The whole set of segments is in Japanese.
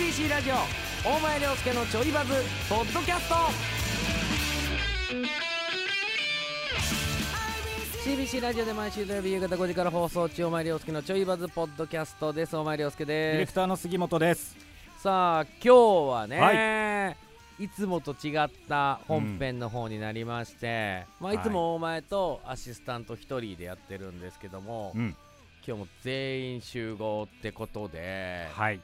CBC ラジオ大前涼介のちょいバズポッドキャスト。CBC ラジオで毎週土曜日夕方5時から放送中大前涼介のちょいバズポッドキャストです。大前涼介ディレですクターの杉本です。さあ今日はね、、はい。つもと違った本編の方になりまして、まあ、いつも大前とアシスタント1人でやってるんですけども、うん。今日も全員集合ってことで、はい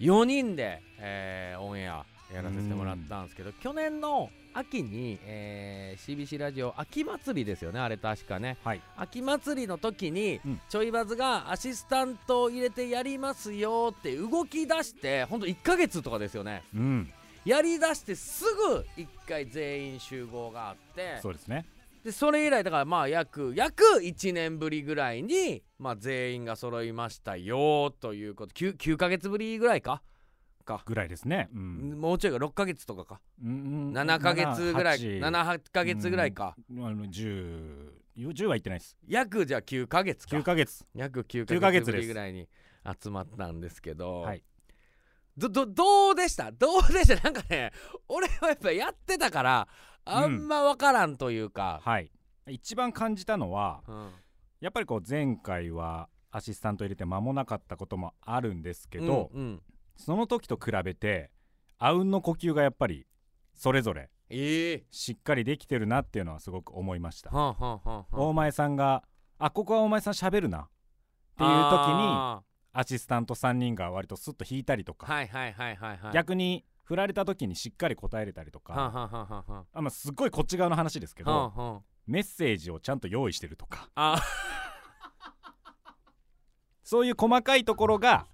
4人で、えーオンエアやらせてもらったんですけど去年の秋に、えー CBC ラジオ秋祭りですよねあれ確かね。はい。秋祭りの時に、うん。ちょいバズがアシスタントを入れてやりますよって動き出してほんと1ヶ月とかですよね。うん。やりだしてすぐ1回全員集合があってそうですねでそれ以来だからまあ約約1年ぶりぐらいに、まあ、全員が揃いましたよということ。9, 9ヶ月ぶりぐらいか？か。ぐらいですね。うん。もうちょいが6ヶ月とかか。うん7ヶ月ぐらい7 78ヶ月ぐらいか、うん。あの10 10は言ってないです。約じゃあ9ヶ月か。9ヶ月。約9 9ヶ月ぶりぐらいに集まったんですけど、はい。どどどうでした？どうでした？なんかね俺はやっぱやってたからあんま分からんというか、はい。一番感じたのはうんやっぱりこう前回はアシスタント入れて間もなかったこともあるんですけど、うんうん。その時と比べてあうんの呼吸がやっぱりそれぞれええ。しっかりできてるなっていうのはすごく思いました。はんはんはんはん大前さんがあここは大前さん喋るな。っていう時にあアシスタント3人が割とスッと引いたりとーか、はいはいはいはいはい。逆に振られた時にしっかり答えれたりとか、あまあ、すっごいこっち側の話ですけど、はんはんメッセージをちゃんと用意してるとか。あ。そういう細かいところが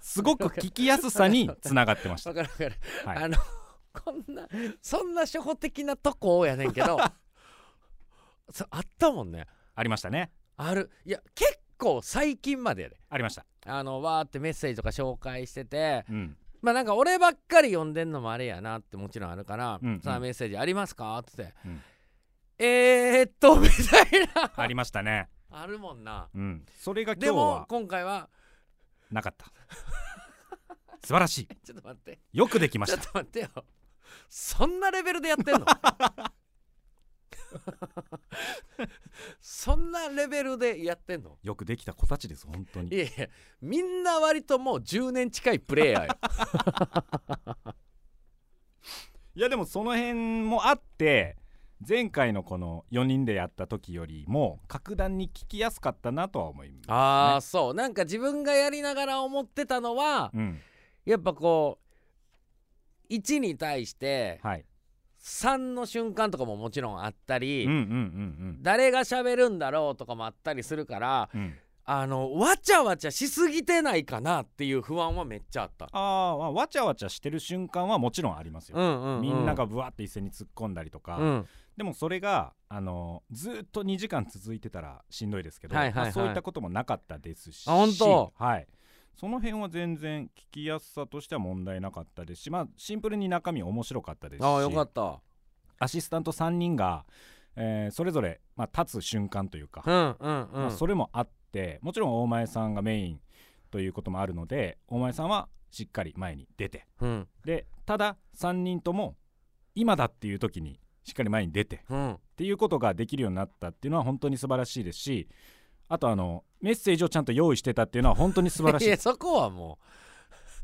すごく聞きやすさにつながってました。わ。かるわかる、はい。あのこんなそんな初歩的なとこやねんけど そあったもんね。ありましたね。ある。いや結構最近までやで。ありました。あのわーってメッセージとか紹介しててうん、まあなんか俺ばっかり読んでんのもあれやなってもちろんあるから「うんうんさあメッセージありますか?」っつってうん「えー、っと」みたいなありましたね。あるもんなうん、それが今でも今回はなかった。素晴らしい。ちょっと待ってよくできまちょっした。と待ってよそんなレベルでやってんの？そんなレベルでやってんの？よくできた子たちです本当に。いやいやみんな割ともう10年近いプレイヤーよ いやでもその辺もあって前回のこの4人でやった時よりも格段に聞きやすかったなとは思います、ね。ああそうなんか自分がやりながら思ってたのはうん、やっぱこう1に対してはい。3の瞬間とかももちろんあったり、うんうんうん誰が喋るんだろうとかもあったりするからうん。うん、あのわちゃわちゃしすぎてないかなっていう不安はめっちゃあった。あーまあわちゃわちゃしてる瞬間はもちろんありますよ。うんうんうん、みんながブワって一斉に突っ込んだりとか、うん。でもそれがあのずーっと2時間続いてたらしんどいですけど、はいはいはい。まあそういったこともなかったですし。あ本当？はい、その辺は全然聞きやすさとしては問題なかったですし、まあ、シンプルに中身面白かったですしああよかった。アシスタント3人が、えーそれぞれ、まあ、立つ瞬間というか、うんうんうん。まあ、それもあってもちろん大前さんがメインということもあるので大前さんはしっかり前に出てうんでただ3人とも今だっていう時にしっかり前に出てうんっていうことができるようになったっていうのは本当に素晴らしいですしあとあのメッセージをちゃんと用意してたっていうのは本当に素晴らしい。いやそこはも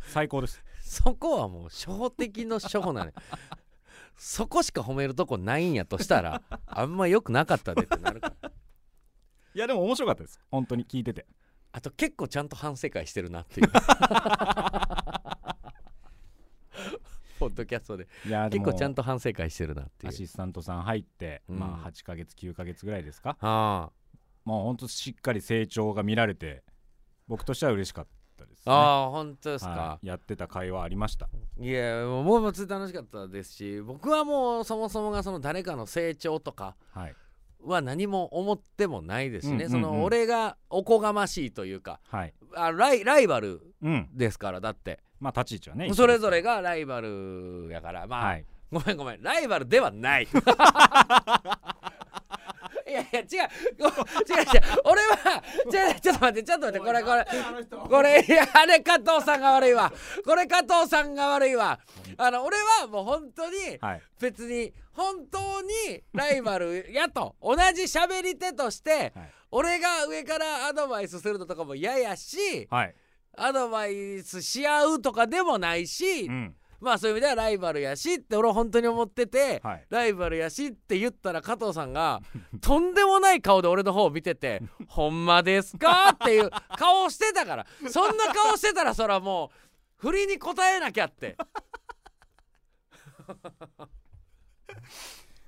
最高です。うそこはもう初歩的の初歩なのよそこしか褒めるとこないんやとしたらあんま良くなかったでってなるから。いやでも面白かったです。本当に聞いてて。あと結構ちゃんと反省会してるなっていう。ポッドキャストで。結構ちゃんと反省会してるなっていう。アシスタントさん入って、うん。まあ8ヶ月9ヶ月ぐらいですか。あもう本当しっかり成長が見られて僕としては嬉しかったです、ね、あああ本当ですか、はい。やってた会話ありました。いやもうもう楽しかったですし僕はもうそもそもがその誰かの成長とかは何も思ってもないですしね、うんうんうん。その俺がおこがましいというかはい。あライライバルうん。ですからだって。まあ立ち位置はねそれぞれがライバルやからまあ、はい。ごめんごめんライバルではない いや違う。違う違う。俺は違うちょっと待ってちょっと待ってこれこれ。これいやあれ加藤さんが悪いわ。これ加藤さんが悪いわ。あの俺はもう本当にはい。別に本当にライバルやと。同じ喋り手として はい。俺が上からアドバイスするのとかも嫌やしはい。アドバイスし合うとかでもないし、うんまあそういう意味ではライバルやしって俺は本当に思ってて、はい。ライバルやしって言ったら加藤さんがとんでもない顔で俺の方を見てて「ほんまですか?」っていう顔してたから。そんな顔してたらそらもう振りに答えなきゃって。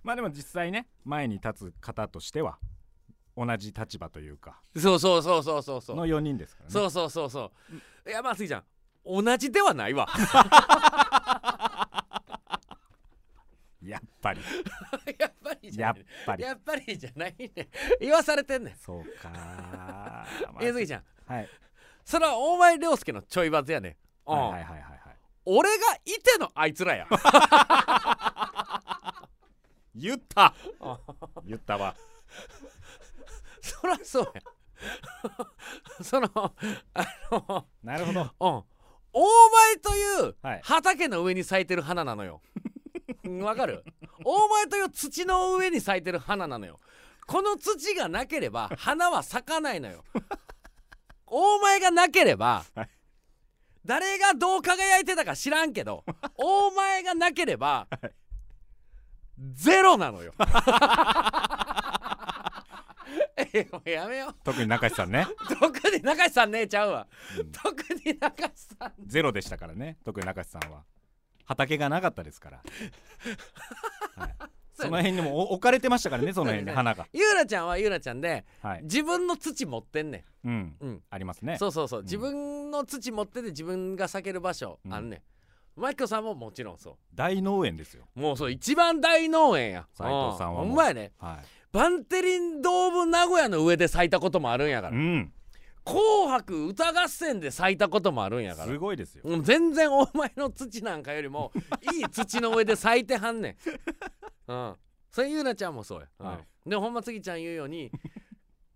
まあでも実際ね前に立つ方としては同じ立場というか。そうそうそうそうそうそう。の4人ですからね。そうそうそうそう。いやまあ杉ちゃん同じではないわ。やっぱり。やっぱりじゃやっないぱり。やっぱりじゃないね。言わされてんねん。そうか。ま あえ杉ちゃん。はい。それは大前涼介のちょいバズやねん、うん。はいはいはいはいはい。俺がいてのあいつらや。言った。言ったわ。そらそうや。そのあのなるほど。うん大前というはい。畑の上に咲いてる花なのよ。う んわかる？大前という土の上に咲いてる花なのよ。この土がなければ 花は咲かないのよ。大前がなければはい。誰がどう輝いてたか知らんけど 大前がなければはい。ゼロなのよやめよう。特に中志さんね、特に中志さんねえちゃうわ。うん。特に中志さん。ゼロでしたからね特に中志さんは。畑がなかったですから、はい、その辺にもお置かれてましたからねその辺に花が。ゆうなちゃんはゆうなちゃんではい。自分の土持ってんねうん。んうん。ありますね。そうそうそう、ん。自分の土持ってて自分が咲ける場所うんあん。ねん、マキコさんももちろんそ大農園ですよ。うもうそう一番大農園や。斉藤さんはほんまやね。はバンテリンドーム名古屋の上で咲いたこともあるんやから、いうん紅白歌合戦で咲いたこともあるんやからすごいですよ全然お前の土なんかよりもいい土の上で咲いてはんねん。うん。それゆうなちゃんもそうや。うんはいでほんまつぎちゃん言うように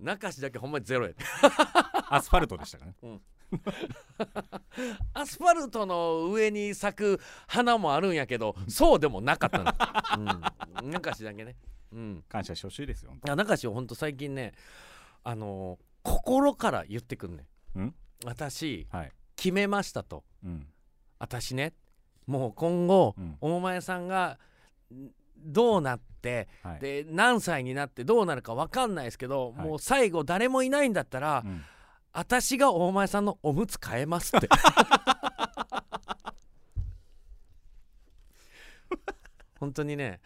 中志だけほんまにゼロやで。アスファルトでしたからね アスファルトの上に咲く花もあるんやけどそうでもなかったの。うん。中志だけね。うん。感謝してほしいですよ。あ中志ほんと最近ねあのー心から言ってくんねん。ん？私はい。決めましたと。うん。私ねもう今後、うん。お前さんがんどうなってはい。で何歳になってどうなるか分かんないですけど、はい。もう最後誰もいないんだったら、うん。私が大前さんのおむつ変えますって。本当にね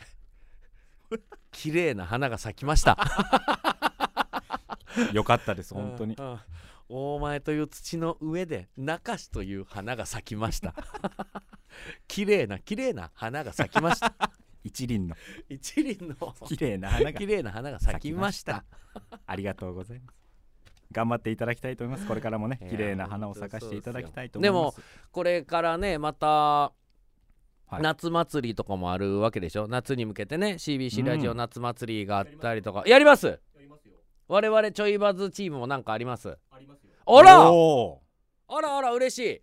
綺麗な花が咲きました。よかったです本当に。大前という土の上で中志という花が咲きました。綺麗な綺麗な花が咲きました。一輪の。一輪の。綺麗な花が綺麗な花が咲きました。ありがとうございます。頑張っていただきたいと思います。これからもね綺麗な花を咲かしていただきたいと思います。これからねまた、はい。夏祭りとかもあるわけでしょ？夏に向けてね CBC ラジオうん夏祭りがあったりとか、やります？我々ちょいバズチームもなんかあります？あら！おあらあら嬉しい。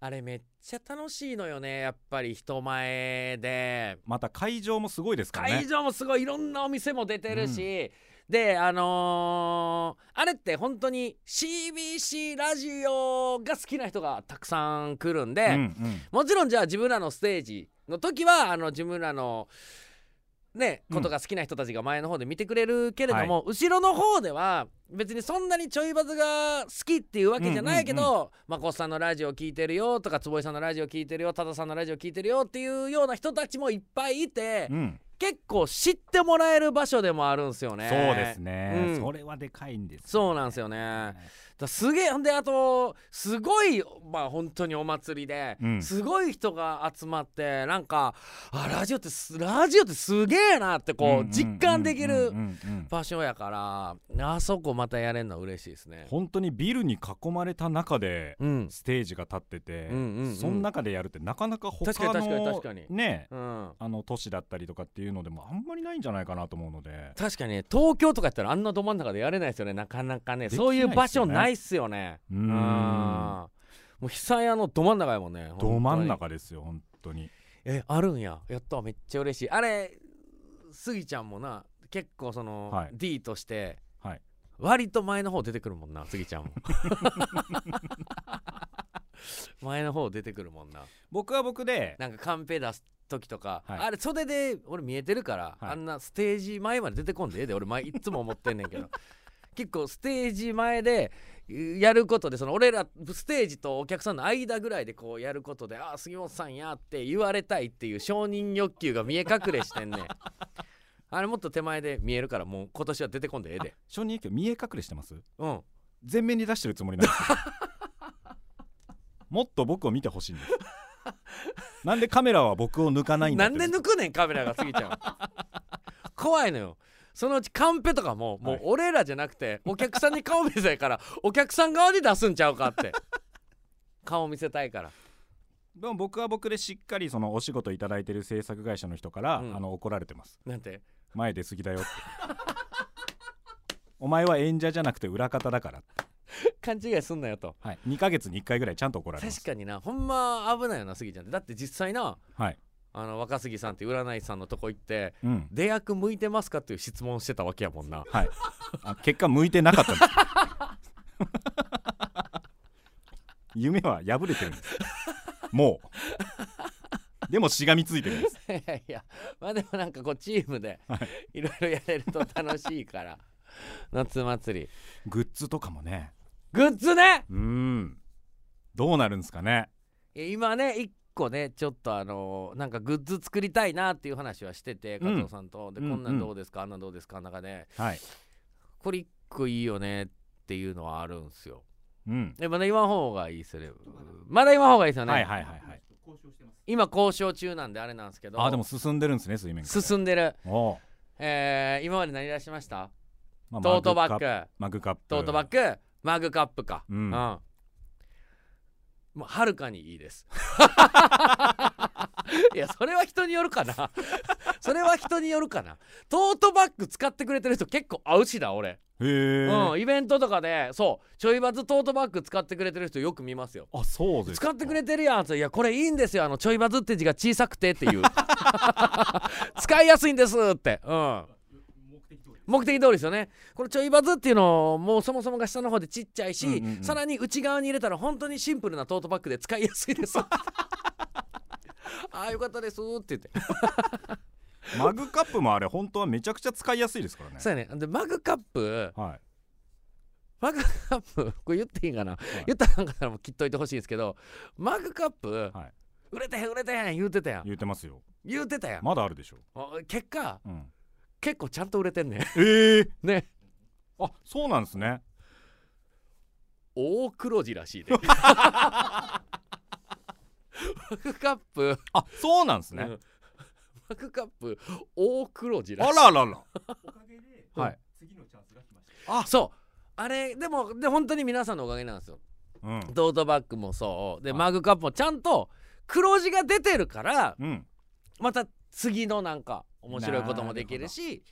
あれめっちゃ楽しいのよねやっぱり人前で。ーまた会場もすごいですからね。会場もすごい。いろんなお店も出てるし、であのーあれって本当に CBC ラジオが好きな人がたくさん来るんで、うんうん。もちろんじゃあ自分らのステージの時はあの自分らのねうん。ことが好きな人たちが前の方で見てくれるけれども、後ろの方では別にそんなにちょいバズが好きっていうわけじゃないけど、まこっさんのラジオ聞いてるよとか坪井さんのラジオ聞いてるよ多田さんのラジオ聞いてるよっていうような人たちもいっぱいいて、うん結構知ってもらえる場所でもあるんですよね。そうですね、うん。それはでかいんですよね、そうなんですよね。だすげえほんであとすごいまあ本当にお祭りで、うん。すごい人が集まってなんかあラジオってすラジオってすげえなってこう実感できる場所やからあそこまたやれるのは嬉しいですね。本当にビルに囲まれた中でうん、ステージが立ってて、うんその中でやるってなかなか他確かに確かにの確かに。ねうん、あの都市だったりとかっていうのでもあんまりないんじゃないかなと思うので。確かにね東京とかやったらあんなど真ん中でやれないですよね。なかなかねできないそういう場っすよね。所ないっすよね。うん。もう久屋のど真ん中やもんねど真ん中ですよ本当に。えあるんや。やったわめっちゃ嬉しい。あれスギちゃんもな結構その、はい。D としてはい。割と前の方出てくるもんなスギちゃんも。前の方出てくるもんな。僕は僕でなんかカンペ出す時とか、はい。あれ袖で俺見えてるから、はい。あんなステージ前まで出てこんでええで俺前いっつも思ってんねんけど結構ステージ前でやることでその俺らステージとお客さんの間ぐらいでこうやることで「ああ杉本さんや」って言われたいっていう承認欲求が見え隠れしてんねん。あれもっと手前で見えるからもう今年は出てこんでええで。承認欲求見え隠れしてます？うん。全面に出してるつもりなんです。よ もっと僕を見てほしいんです。なんでカメラは僕を抜かないんだなんで抜くねんカメラが過ぎちゃう怖いのよそのうちカンペとかももうはい俺らじゃなくてお客さんに顔見せたいから お客さん側で出すんちゃうかって。顔見せたいから。でも僕は僕でしっかりそのお仕事いただいてる制作会社の人から、うん。あの怒られてます。なんて？前出過ぎだよって。お前は演者じゃなくて裏方だから、勘違いすんなよと。はい、2ヶ月に1回ぐらいちゃんと怒られます。確かにな。ほんま危ないよなスギちゃんって。だって実際なはい、あの若杉さんって占い師さんのとこ行ってうん。出役向いてますかっていう質問してたわけやもんな。はい、あ結果向いてなかったんです。夢は破れてるんです。もう。でもしがみついてるんです。いやいや。まあでもなんかこうチームでい。ろいろやれると楽しいから。夏祭り。グッズとかもね。グッズね！うーん。どうなるんですかね。いや今ね一個ねちょっとあのーなんかグッズ作りたいなっていう話はしてて加うん。藤さんと、でうんこんなんどうですか、あんなんどうですか？の中ではい。これ一個いいよねっていうのはあるんすよ。うん。でまだ言わん方がいいっすよねまだ言わん方がいいですよね、はいはいはいはい。今交渉中なんであれなんですけど。あでも進んでるんですね水面進んでる。えー、今まで何出しました？まあトートバッマグマグカップ。トートバッグ？マグカップか。うんもうはるかにいいです。いやそれは人によるかな。それは人によるかな。トートバッグ使ってくれてる人結構合うしだ俺、うんイベントとかでそうちょいバズトートバッグ使ってくれてる人よく見ますよ。あそうですか。使ってくれてるやんっていやこれいいんですよあのちょいバズって字が小さくてっていう。使いやすいんですって。うん目的通りですよね。これちょいバズっていうのもうそもそもが下の方でちっちゃいし、うんうんうん。さらに内側に入れたら本当にシンプルなトートバッグで使いやすいです。ああよかったですって言って。マグカップもあれ本当はめちゃくちゃ使いやすいですからね。そうやね。でマグカップはい。マグカップこれ言っていいんかな、言ったらなんかったらもう切っといてほしいんですけどマグカップ、はい。売れてへん売れてへん言うてたやん。言ってますよ。言うてたやん、まだあるでしょ。あ結果うん結構ちゃんと売れてんね。んええね。あそうなんですね。大黒字らしいで。マグカップ、あそうなんですね。うん。マグカップ大黒字らしい。あららら。おかげで、はい。次のチャンスが来ました。あそう。あれでもで本当に皆さんのおかげなんですよ。うん。トートバッグもそう。で、はい。マグカップもちゃんと黒字が出てるからうん。また次のなんか面白いこともできるし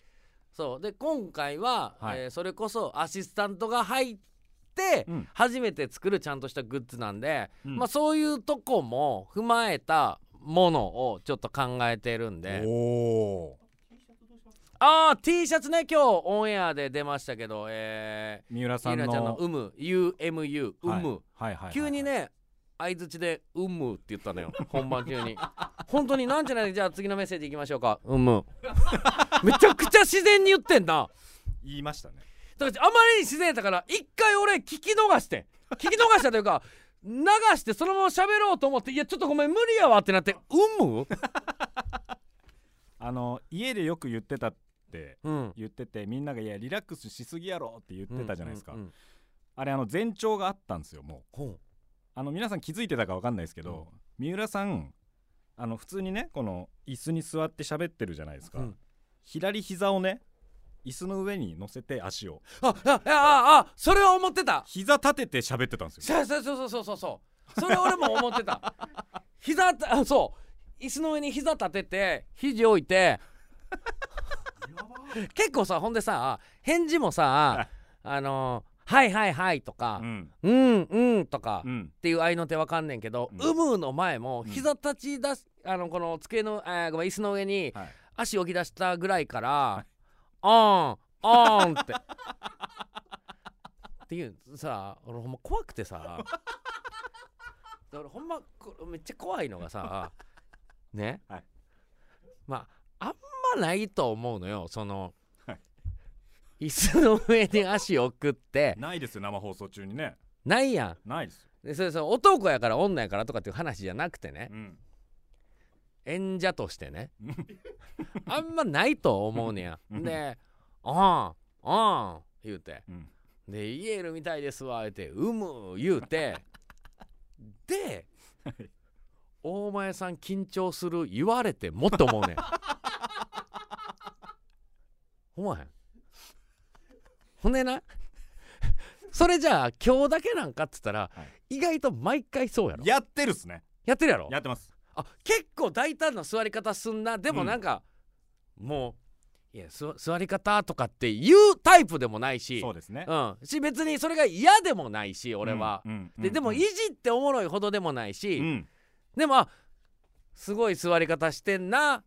そう。で今回は、はい。えーそれこそアシスタントが入ってうん。初めて作るちゃんとしたグッズなんで、うん。まあそういうとこも踏まえたものをちょっと考えてるんで。ああ T シャツね今日オンエアで出ましたけどえー、三浦さんゆらちゃんのの「うむ」UMU「うはい。む」はいはいはい。急にね相づちで「うむ」って言ったのよ。本番中に。本当になんじゃないじゃあ次のメッセージいきましょうか「うむ」めちゃくちゃ自然に言ってんな。言いましたね。だからあまりに自然やったから一回俺聞き逃して。聞き逃したというか流してそのまま喋ろうと思って「いやちょっとごめん無理やわ」ってなって「うむ? あの家でよく言ってたって」うん。言っててみんなが「いやリラックスしすぎやろ」って言ってたじゃないですか、うんうんうんあれあの前兆があったんですよもう。ほあの皆さん気づいてたか分かんないですけど、三浦さんあの普通にねこの椅子に座って喋ってるじゃないですか、うん。左膝をね椅子の上に乗せて足を。ああああそれは思ってた。膝立てて喋ってたんですよ。そうそうそうそうそうそう。それ俺も思ってた。膝たあそう。椅子の上に膝立てて肘置いて。結構さほんでさ返事もさあのはいはいはい」とかうん「うんうん」とかうん。っていう合いの手わかんねんけど「うむ」の前もうん。膝立ち出すあのこの机のあーごめん椅子の上にはい。足置き出したぐらいから「あんあん」って。っていうさ俺ほんま怖くてさ。俺ほんまこめっちゃ怖いのがさね、はい。まああんまないと思うのよその、はい椅子の上に足置くって。ないですよ生放送中にね。ないやん。ないですよ、でそれさ男やから女やからとかっていう話じゃなくてね。うん、演者としてね。うん。あんまないと思うねや。うん。で「あんあん」言うて。うん。で「イエールみたいですわ」言うて「うむ」言うて。ではい「大前さん緊張する」言われてもっと思うねん。思わへん？ほんでな？それじゃあ今日だけなんかっつったら、は意外と毎回そうやろ。やってるっすね。やってるやろ？やってます。あ結構大胆な座り方すんな。でもうん。なんか、もういやす座り方とかっていうタイプでもないしそうですね。うん、し別にそれが嫌でもないし俺は、うんうんででもうん。いじっておもろいほどでもないし、うん。でもあすごい座り方してんな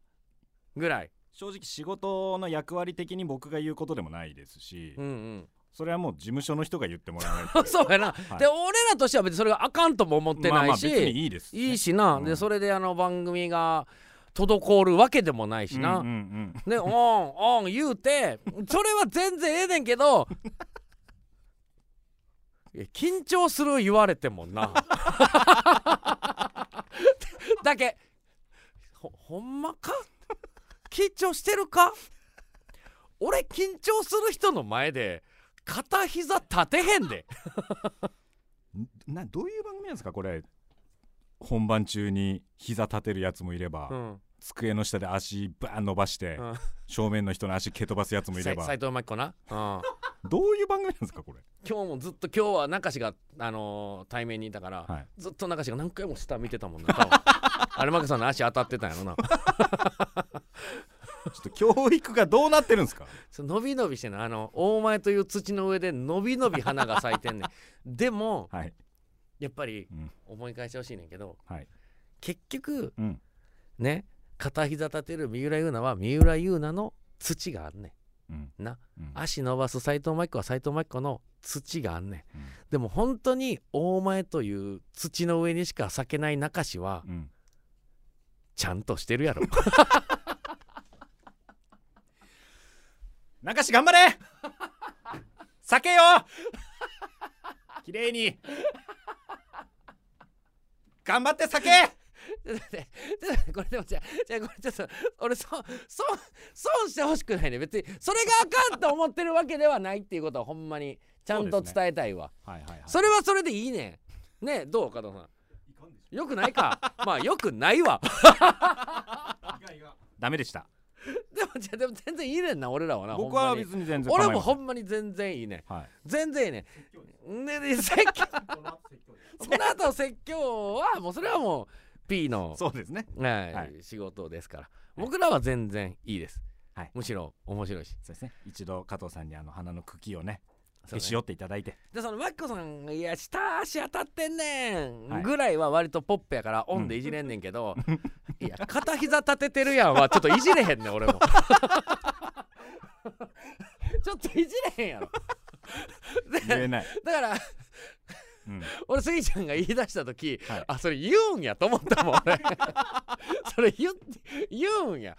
ぐらい、正直仕事の役割的に僕が言うことでもないですし、うんうん、それはもう事務所の人が言ってもらわないと。そうやな、はいで俺らとしては別にそれがあかんとも思ってまあまあないし、別にいいです。いいしな、うん。でそれであの番組が滞るわけでもないしな、うんうんうん。で「オンオン」言うてそれは全然ええねんけど 緊張する言われてもな。だけほほんまか？緊張してるか？俺緊張する人の前で片膝立てへんで。ん などういう番組なんですかこれ？本番中に膝立てるやつもいれば、うん。机の下で足バーン伸ばして、うん。正面の人の足蹴飛ばすやつもいれば。斎藤真希子な、うん、どういう番組なんですかこれ？今日もずっと今日は中志が、あのー対面にいたから、はい。ずっと中志が何回も下見てたもんなあれマキさんの足当たってたんやろなちょっと教育がどうなってるんですか？伸び伸びしてんのあの大前という土の上で伸び伸び花が咲いてんねん。でもはい。やっぱりうん。思い返してほしいねんけどはい。結局うん。ね片膝立てる三浦優奈は三浦優奈の土があんねうんん。な。うん。足伸ばす斎藤真希子は斎藤真希子の土があんねん。うん。でも本当に大前という土の上にしか咲けない中志はうん。ちゃんとしてるやろ 中志頑張れ。酒よ。綺麗に。頑張って酒。ちょっと待って。ちょっと待って。これでもじゃあじゃあこれちょっと俺そ損損してほしくないね。別にそれがあかんと思ってるわけではないっていうことはほんまにちゃんと伝えたいわ。はいはいはい。そ,、れはそれでいいね。んねどう加藤さいかんでしんよくないか。まあよくないわ。ダメでした でもじゃあでも全然いいねんな俺らはな僕は別に全然俺もほん。んまに全然いいねはい。全然いいねねね説教。この後説教はもうそれはもう P の そうですね。はいはい。仕事ですから。僕らは全然いいです、はい。むしろ面白いし。そうですね。一度加藤さんにあの花の茎をねそうね。へし折っていただいて。でそのマッコさんが「いや下足当たってんねん」はい。ぐらいは割とポップやからオンでいじれんねんけど、いや片膝立ててるやんはちょっといじれへんねん俺も。ちょっといじれへんやろ。言えない、だからうん、俺スギちゃんが言い出した時、はい。あそれ言うんやと思ったもん俺。それ言って言うんや。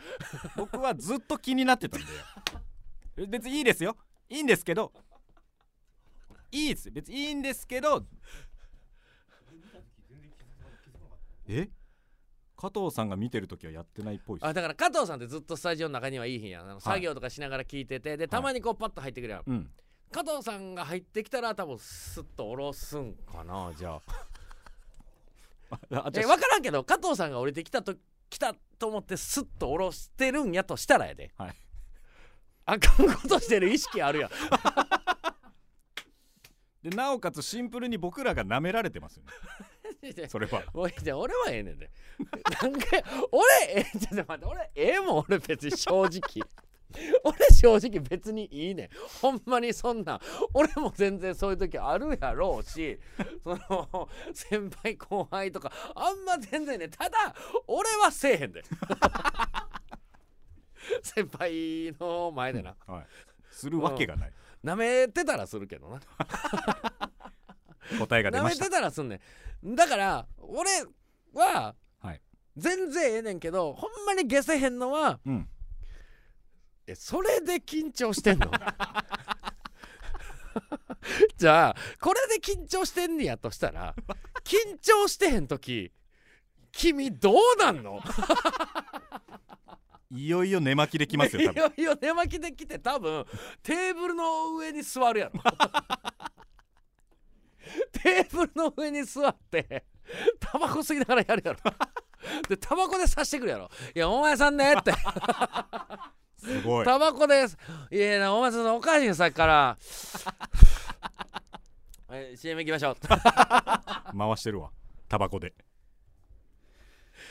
僕はずっと気になってたんだよ。え別にいいですよ。いいんですけどいいです別にいいんですけど。え？加藤さんが見てる時はやってないっぽいあだから加藤さんってずっとスタジオの中にはいい日やん。あの作業とかしながら聞いててでたまにこうパッと入ってくるやん、うん。加藤さんが入ってきたら多分スッと下ろすんかなじゃあ。あじゃあ。え分からんけど加藤さんが降りてきたと来たと思ってスッと下ろしてるんやとしたらやで、はい。あかんことしてる意識あるやんでなおかつシンプルに僕らが舐められてますよね。それは。おいじゃあ俺はええねんで。なんか俺えちょっと待って俺ええもん俺別に正直。俺正直別にいいねん。ほんまにそんな俺も全然そういう時あるやろうしその先輩後輩とかあんま全然ねただ俺はせえへんで。先輩の前でな。はい。するわけがないなめてたらするけどな。答えが出なめましてたたらすんねん。だから俺ははい。全然ええねんけどほんまにゲせへんのはうん。えそれで緊張してんの？じゃあこれで緊張してんねやとしたら緊張してへん時君どうなんの？いよいよ寝巻きできますよいよいよ寝巻きで来て多分テーブルの上に座るやろ。テーブルの上に座ってタバコ吸いながらやるやろ。でタバコで刺してくるやろ。いやお前さんねって。すごい。タバコですいやお前さんおかしいよさっきから。はい CM 行きましょう。回してるわ。タバコで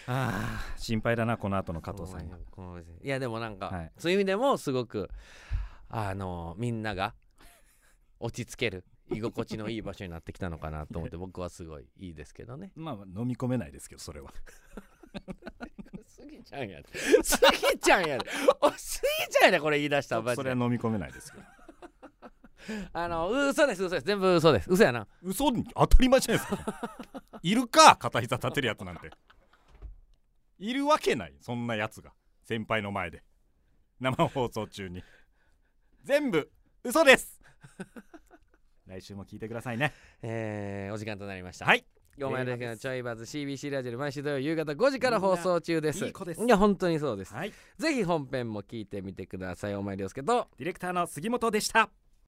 あー。心配だなこの後の加藤さんが。い。やでもなんか、はい。そういう意味でもすごくあのみんなが落ち着ける居心地のいい場所になってきたのかなと思って 僕はすごいいいですけどね。まあ飲み込めないですけどそれは。スギちゃんやで。スギちゃんやで。おスギちゃんやでこれ言い出したマジで。それは飲み込めないですけど。あの嘘です嘘です。全部嘘です。嘘やな。嘘に当たり前じゃないですか。いるか片膝立てるやつなんているわけない。そんなやつが。先輩の前で。生放送中に。全部嘘です。来週も聞いてくださいね。えー、お時間となりました。はい。お前だけのちょいバズ CBC ラジオで毎週土曜夕方5時から放送中です。いい子です。いや本当にそうです。はい。ぜひ本編も聞いてみてください。お前涼介とディレクターの杉本でした